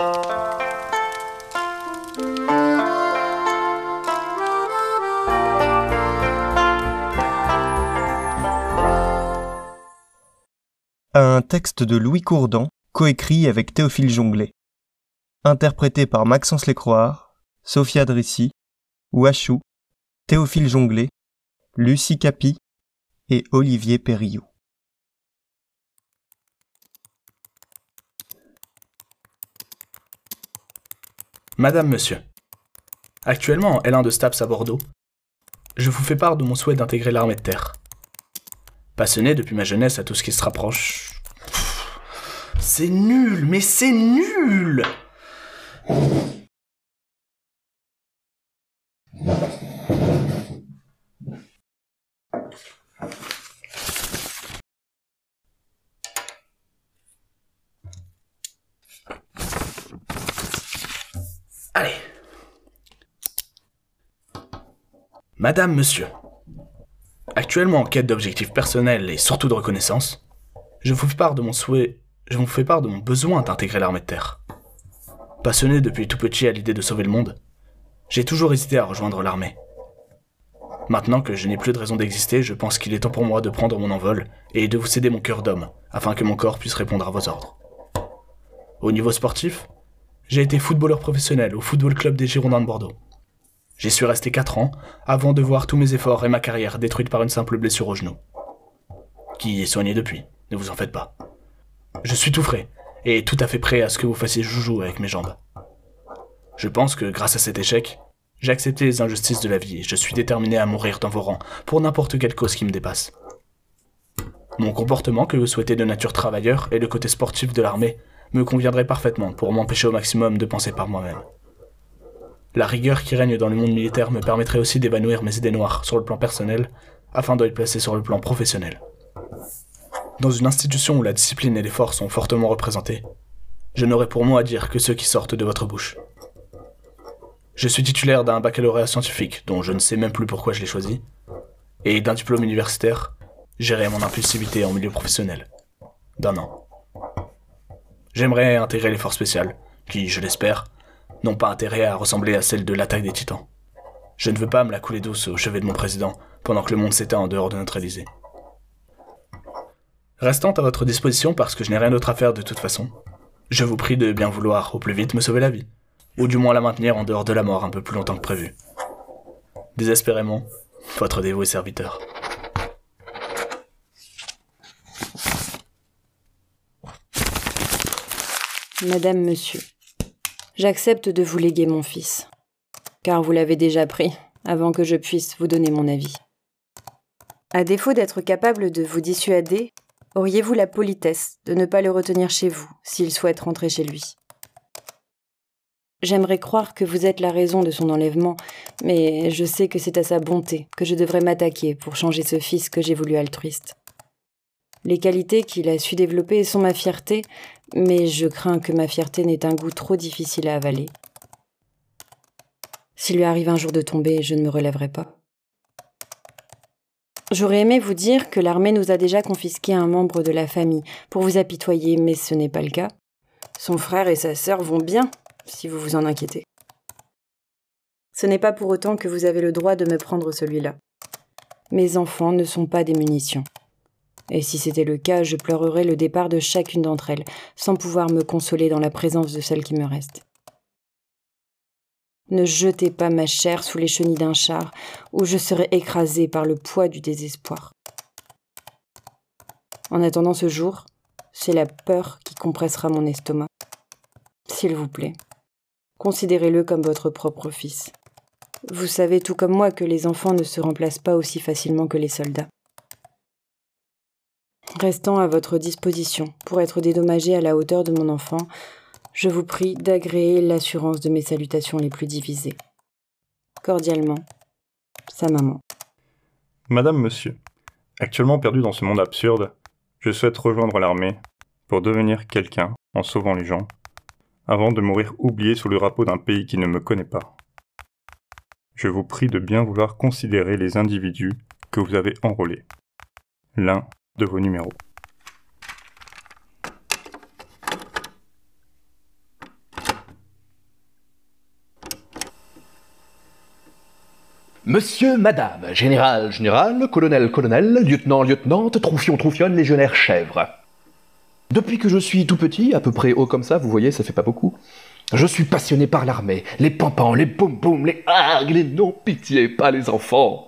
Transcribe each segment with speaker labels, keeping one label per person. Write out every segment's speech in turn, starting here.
Speaker 1: Un texte de Louis Courdan, coécrit avec Théophile Jonglet. Interprété par Maxence Lécroire, Sophia Drissy, Ouachou, Théophile Jonglet, Lucie Capi et Olivier Perriou.
Speaker 2: Madame, monsieur. Actuellement en L1 de STAPS à Bordeaux, je vous fais part de mon souhait d'intégrer l'armée de terre. Passionné depuis ma jeunesse à tout ce qui se rapproche. C'est nul, mais c'est nul Madame, monsieur. Actuellement en quête d'objectifs personnels et surtout de reconnaissance, je vous fais part de mon souhait, je vous fais part de mon besoin d'intégrer l'armée de terre. Passionné depuis tout petit à l'idée de sauver le monde, j'ai toujours hésité à rejoindre l'armée. Maintenant que je n'ai plus de raison d'exister, je pense qu'il est temps pour moi de prendre mon envol et de vous céder mon cœur d'homme, afin que mon corps puisse répondre à vos ordres. Au niveau sportif, j'ai été footballeur professionnel au Football Club des Girondins de Bordeaux. J'y suis resté 4 ans avant de voir tous mes efforts et ma carrière détruite par une simple blessure au genou. Qui est soignée depuis, ne vous en faites pas. Je suis tout frais et tout à fait prêt à ce que vous fassiez joujou avec mes jambes. Je pense que grâce à cet échec, j'ai accepté les injustices de la vie et je suis déterminé à mourir dans vos rangs pour n'importe quelle cause qui me dépasse. Mon comportement que vous souhaitez de nature travailleur et le côté sportif de l'armée me conviendrait parfaitement pour m'empêcher au maximum de penser par moi-même. La rigueur qui règne dans le monde militaire me permettrait aussi d'évanouir mes idées noires sur le plan personnel afin de les placer sur le plan professionnel. Dans une institution où la discipline et l'effort sont fortement représentés, je n'aurai pour moi à dire que ceux qui sortent de votre bouche. Je suis titulaire d'un baccalauréat scientifique, dont je ne sais même plus pourquoi je l'ai choisi, et d'un diplôme universitaire, géré mon impulsivité en milieu professionnel. D'un an. J'aimerais intégrer les forces spéciales, qui, je l'espère, n'ont pas intérêt à ressembler à celles de l'attaque des titans. Je ne veux pas me la couler douce au chevet de mon président, pendant que le monde s'éteint en dehors de notre Élysée. Restant à votre disposition parce que je n'ai rien d'autre à faire de toute façon, je vous prie de bien vouloir au plus vite me sauver la vie, ou du moins la maintenir en dehors de la mort un peu plus longtemps que prévu. Désespérément, votre dévoué serviteur.
Speaker 3: Madame, monsieur, j'accepte de vous léguer mon fils, car vous l'avez déjà pris avant que je puisse vous donner mon avis. À défaut d'être capable de vous dissuader, auriez-vous la politesse de ne pas le retenir chez vous s'il souhaite rentrer chez lui? J'aimerais croire que vous êtes la raison de son enlèvement, mais je sais que c'est à sa bonté que je devrais m'attaquer pour changer ce fils que j'ai voulu altruiste. Les qualités qu'il a su développer sont ma fierté, mais je crains que ma fierté n'ait un goût trop difficile à avaler. S'il lui arrive un jour de tomber, je ne me relèverai pas. J'aurais aimé vous dire que l'armée nous a déjà confisqué un membre de la famille pour vous apitoyer, mais ce n'est pas le cas. Son frère et sa sœur vont bien, si vous vous en inquiétez. Ce n'est pas pour autant que vous avez le droit de me prendre celui-là. Mes enfants ne sont pas des munitions. Et si c'était le cas, je pleurerais le départ de chacune d'entre elles, sans pouvoir me consoler dans la présence de celle qui me reste. Ne jetez pas ma chair sous les chenilles d'un char, où je serai écrasée par le poids du désespoir. En attendant ce jour, c'est la peur qui compressera mon estomac. S'il vous plaît, considérez-le comme votre propre fils. Vous savez tout comme moi que les enfants ne se remplacent pas aussi facilement que les soldats. Restant à votre disposition pour être dédommagé à la hauteur de mon enfant, je vous prie d'agréer l'assurance de mes salutations les plus divisées. Cordialement, sa maman.
Speaker 4: Madame, monsieur, actuellement perdu dans ce monde absurde, je souhaite rejoindre l'armée pour devenir quelqu'un en sauvant les gens, avant de mourir oublié sous le drapeau d'un pays qui ne me connaît pas. Je vous prie de bien vouloir considérer les individus que vous avez enrôlés. L'un de vos numéros.
Speaker 5: Monsieur, madame, général, général, colonel, colonel, lieutenant, lieutenante, troufion, troufionne, légionnaire, chèvre. Depuis que je suis tout petit, à peu près haut comme ça, vous voyez, ça fait pas beaucoup, je suis passionné par l'armée, les pampans, les boum-boum, les hargues, les non-pitié, pas les enfants.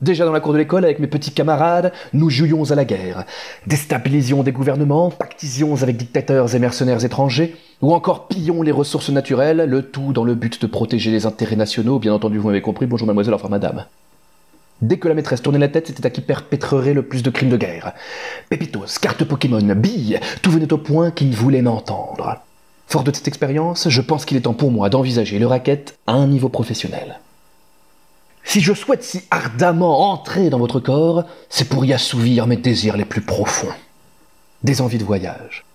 Speaker 5: Déjà dans la cour de l'école, avec mes petits camarades, nous jouions à la guerre. Déstabilisions des gouvernements, pactisions avec dictateurs et mercenaires étrangers, ou encore pillions les ressources naturelles, le tout dans le but de protéger les intérêts nationaux, bien entendu vous m'avez compris, bonjour mademoiselle, enfin madame. Dès que la maîtresse tournait la tête, c'était à qui perpétrerait le plus de crimes de guerre. Pépitos, cartes Pokémon, billes, tout venait au point qu'il ne voulait m'entendre. Fort de cette expérience, je pense qu'il est temps pour moi d'envisager le racket à un niveau professionnel. Si je souhaite si ardemment entrer dans votre corps, c'est pour y assouvir mes désirs les plus profonds. Des envies de voyage.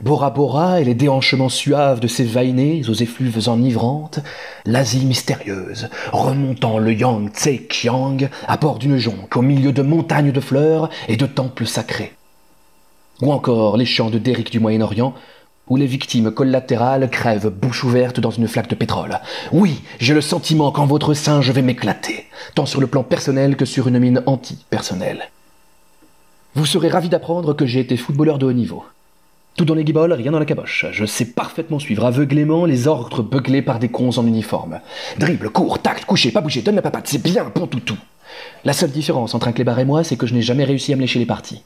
Speaker 5: Bora Bora et les déhanchements suaves de ces vainés aux effluves enivrantes, l'Asie mystérieuse, remontant le Yang Tse Kiang à bord d'une jonque au milieu de montagnes de fleurs et de temples sacrés. Ou encore les champs de Derrick du Moyen-Orient, où les victimes collatérales crèvent bouche ouverte dans une flaque de pétrole. Oui, j'ai le sentiment qu'en votre sein je vais m'éclater, tant sur le plan personnel que sur une mine anti-personnelle. Vous serez ravi d'apprendre que j'ai été footballeur de haut niveau. Tout dans les guibolles, rien dans la caboche. Je sais parfaitement suivre aveuglément les ordres beuglés par des cons en uniforme. Dribble, cours, tact, coucher, pas bouger, donne la papate, c'est bien, bon tout tout. La seule différence entre un clébard et moi, c'est que je n'ai jamais réussi à me lécher les parties.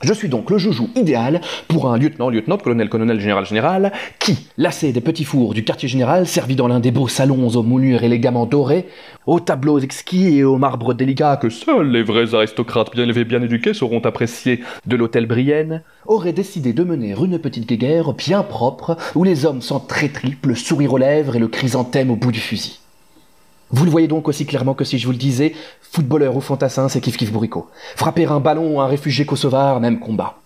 Speaker 5: Je suis donc le joujou idéal pour un lieutenant, lieutenant, colonel, colonel, général, général, qui, lassé des petits fours du quartier général, servi dans l'un des beaux salons aux moulures élégamment dorées, aux tableaux exquis et aux marbres délicats que seuls les vrais aristocrates bien élevés, bien éduqués sauront apprécier de l'hôtel Brienne, aurait décidé de mener une petite guéguerre bien propre où les hommes sont très triples, sourire aux lèvres et le chrysanthème au bout du fusil. Vous le voyez donc aussi clairement que si je vous le disais, footballeur ou fantassin, c'est kiff kiff bourricot. Frapper un ballon, un réfugié kosovar, même combat.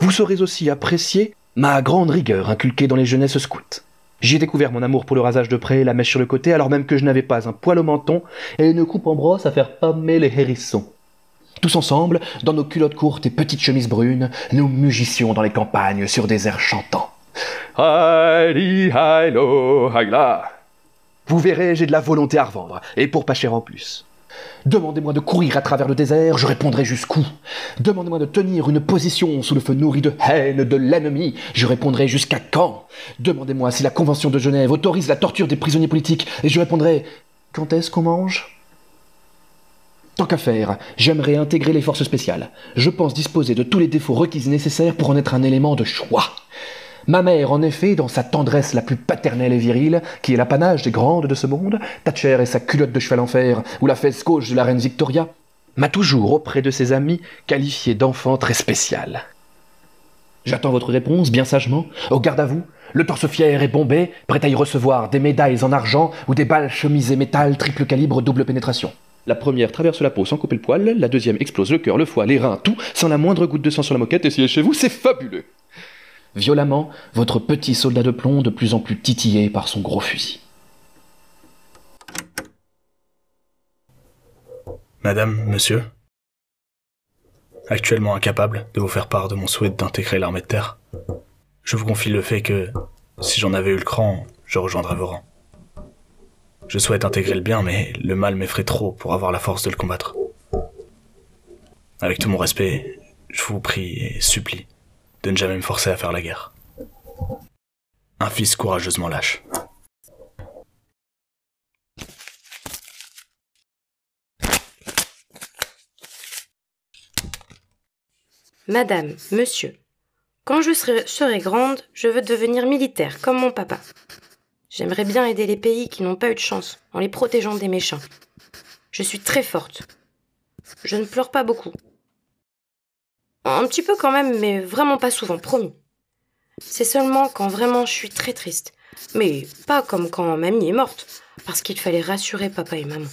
Speaker 5: Vous saurez aussi apprécier ma grande rigueur inculquée dans les jeunesses scouts. J'ai découvert mon amour pour le rasage de près, la mèche sur le côté, alors même que je n'avais pas un poil au menton et une coupe en brosse à faire pommer les hérissons. Tous ensemble, dans nos culottes courtes et petites chemises brunes, nous mugissions dans les campagnes sur des airs chantants. Heidi, lo, vous verrez, j'ai de la volonté à revendre, et pour pas cher en plus. Demandez-moi de courir à travers le désert, je répondrai jusqu'où. Demandez-moi de tenir une position sous le feu nourri de haine de l'ennemi, je répondrai jusqu'à quand. Demandez-moi si la Convention de Genève autorise la torture des prisonniers politiques, et je répondrai quand est-ce qu'on mange? Tant qu'à faire, j'aimerais intégrer les forces spéciales. Je pense disposer de tous les défauts requis nécessaires pour en être un élément de choix. Ma mère, en effet, dans sa tendresse la plus paternelle et virile, qui est l'apanage des grandes de ce monde, Thatcher et sa culotte de cheval en fer, ou la fesse gauche de la reine Victoria, m'a toujours, auprès de ses amis, qualifié d'enfant très spécial. J'attends votre réponse, bien sagement, au garde à vous, le torse fier et bombé, prêt à y recevoir des médailles en argent ou des balles chemisées métal triple calibre double pénétration. La première traverse la peau sans couper le poil, la deuxième explose le cœur, le foie, les reins, tout, sans la moindre goutte de sang sur la moquette, essayez chez vous, c'est fabuleux violemment votre petit soldat de plomb de plus en plus titillé par son gros fusil.
Speaker 2: Madame, monsieur, actuellement incapable de vous faire part de mon souhait d'intégrer l'armée de terre, je vous confie le fait que, si j'en avais eu le cran, je rejoindrais vos rangs. Je souhaite intégrer le bien, mais le mal m'effraie trop pour avoir la force de le combattre. Avec tout mon respect, je vous prie et supplie de ne jamais me forcer à faire la guerre. Un fils courageusement lâche.
Speaker 3: Madame, monsieur, quand je serai, grande, je veux devenir militaire, comme mon papa. J'aimerais bien aider les pays qui n'ont pas eu de chance, en les protégeant des méchants. Je suis très forte. Je ne pleure pas beaucoup. Un petit peu quand même, mais vraiment pas souvent, promis. C'est seulement quand vraiment je suis très triste. Mais pas comme quand mamie est morte, parce qu'il fallait rassurer papa et maman.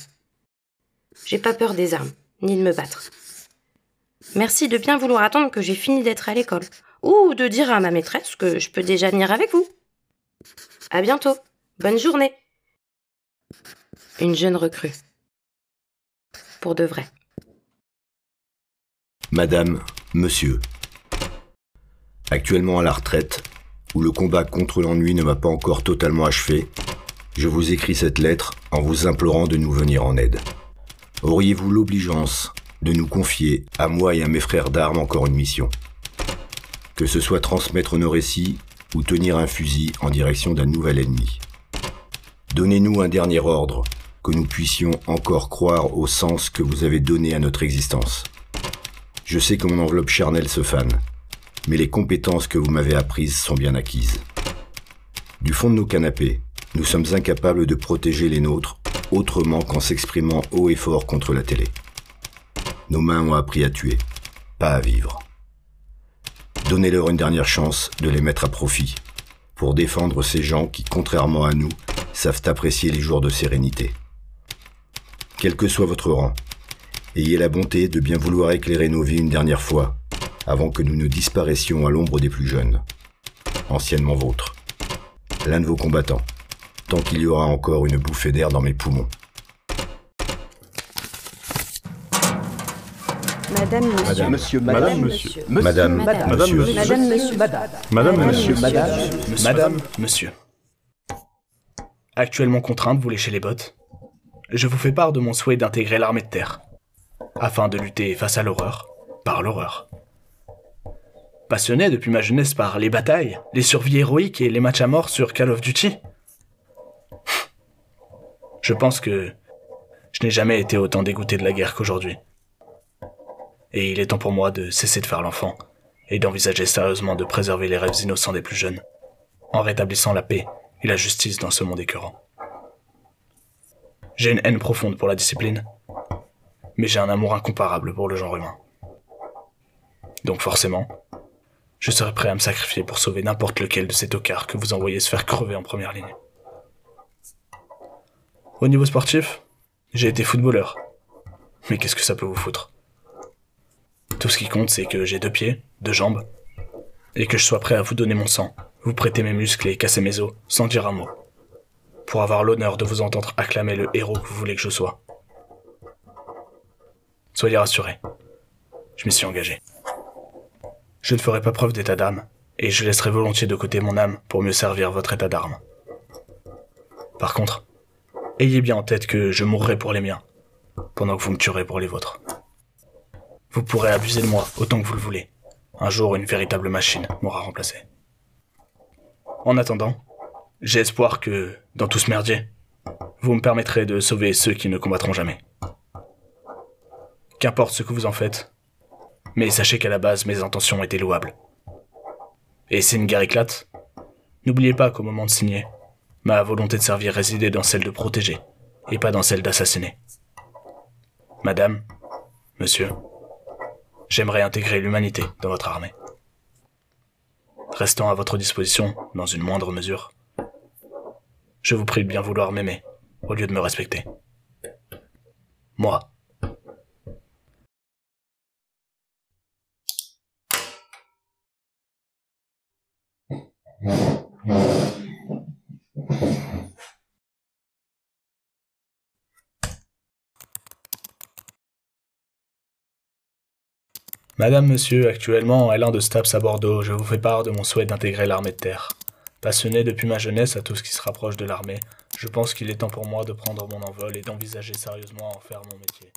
Speaker 3: J'ai pas peur des armes, ni de me battre. Merci de bien vouloir attendre que j'ai fini d'être à l'école, ou de dire à ma maîtresse que je peux déjà venir avec vous. À bientôt. Bonne journée. Une jeune recrue. Pour de vrai.
Speaker 6: Madame, Monsieur. Actuellement à la retraite, où le combat contre l'ennui ne m'a pas encore totalement achevé, Je vous écris cette lettre en vous implorant de nous venir en aide. Auriez-vous l'obligeance de nous confier, à moi et à mes frères d'armes, encore une mission? Que ce soit transmettre nos récits ou tenir un fusil en direction d'un nouvel ennemi. Donnez-nous un dernier ordre, que nous puissions encore croire au sens que vous avez donné à notre existence. Je sais que mon enveloppe charnelle se fane, mais les compétences que vous m'avez apprises sont bien acquises. Du fond de nos canapés, nous sommes incapables de protéger les nôtres autrement qu'en s'exprimant haut et fort contre la télé. Nos mains ont appris à tuer, pas à vivre. Donnez-leur une dernière chance de les mettre à profit, pour défendre ces gens qui, contrairement à nous, savent apprécier les jours de sérénité. Quel que soit votre rang, ayez la bonté de bien vouloir éclairer nos vies une dernière fois, avant que nous ne disparaissions à l'ombre des plus jeunes. Anciennement vôtre. L'un de vos combattants, tant qu'il y aura encore une bouffée d'air dans mes poumons.
Speaker 3: Madame, monsieur.
Speaker 5: Monsieur,
Speaker 4: Madame,
Speaker 5: madame,
Speaker 4: monsieur.
Speaker 6: Madame,
Speaker 3: Madame.
Speaker 4: Madame, monsieur.
Speaker 3: Madame, monsieur.
Speaker 4: Madame,
Speaker 5: monsieur,
Speaker 4: monsieur.
Speaker 5: madame.
Speaker 2: Madame, monsieur. Actuellement contraint de vous lécher les bottes, je vous fais part de mon souhait d'intégrer l'armée de terre, afin de lutter face à l'horreur, par l'horreur. Passionné depuis ma jeunesse par les batailles, les survies héroïques et les matchs à mort sur Call of Duty, je pense que je n'ai jamais été autant dégoûté de la guerre qu'aujourd'hui. Et il est temps pour moi de cesser de faire l'enfant et d'envisager sérieusement de préserver les rêves innocents des plus jeunes, en rétablissant la paix et la justice dans ce monde écœurant. J'ai une haine profonde pour la discipline, mais j'ai un amour incomparable pour le genre humain. Donc forcément, je serai prêt à me sacrifier pour sauver n'importe lequel de ces tocards que vous envoyez se faire crever en première ligne. Au niveau sportif, j'ai été footballeur. Mais qu'est-ce que ça peut vous foutre? Tout ce qui compte, c'est que j'ai deux pieds, deux jambes, et que je sois prêt à vous donner mon sang, vous prêter mes muscles et casser mes os, sans dire un mot, pour avoir l'honneur de vous entendre acclamer le héros que vous voulez que je sois. Soyez rassurés, je m'y suis engagé. Je ne ferai pas preuve d'état d'âme, et je laisserai volontiers de côté mon âme pour mieux servir votre état d'arme. Par contre, ayez bien en tête que je mourrai pour les miens, pendant que vous me tuerez pour les vôtres. Vous pourrez abuser de moi autant que vous le voulez. Un jour, une véritable machine m'aura remplacé. En attendant, j'ai espoir que, dans tout ce merdier, vous me permettrez de sauver ceux qui ne combattront jamais. Qu'importe ce que vous en faites, mais sachez qu'à la base, mes intentions étaient louables. Et si une guerre éclate, n'oubliez pas qu'au moment de signer, ma volonté de servir résidait dans celle de protéger, et pas dans celle d'assassiner. Madame, monsieur, j'aimerais intégrer l'humanité dans votre armée. Restant à votre disposition, dans une moindre mesure, je vous prie de bien vouloir m'aimer, au lieu de me respecter. Moi, Madame, monsieur, actuellement à l'un de Staps à Bordeaux, je vous fais part de mon souhait d'intégrer l'armée de terre. Passionné depuis ma jeunesse à tout ce qui se rapproche de l'armée, je pense qu'il est temps pour moi de prendre mon envol et d'envisager sérieusement à en faire mon métier.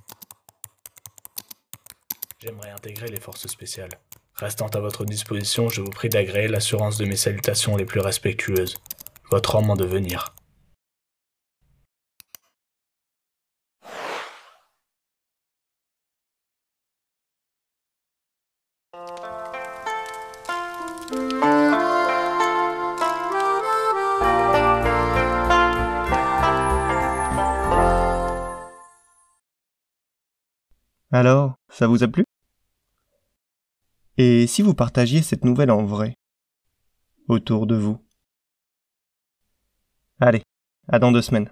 Speaker 2: J'aimerais intégrer les forces spéciales. Restant à votre disposition, je vous prie d'agréer l'assurance de mes salutations les plus respectueuses. Votre homme en devenir.
Speaker 1: Alors, ça vous a plu? Et si vous partagiez cette nouvelle en vrai? Autour de vous? Allez, à dans deux semaines.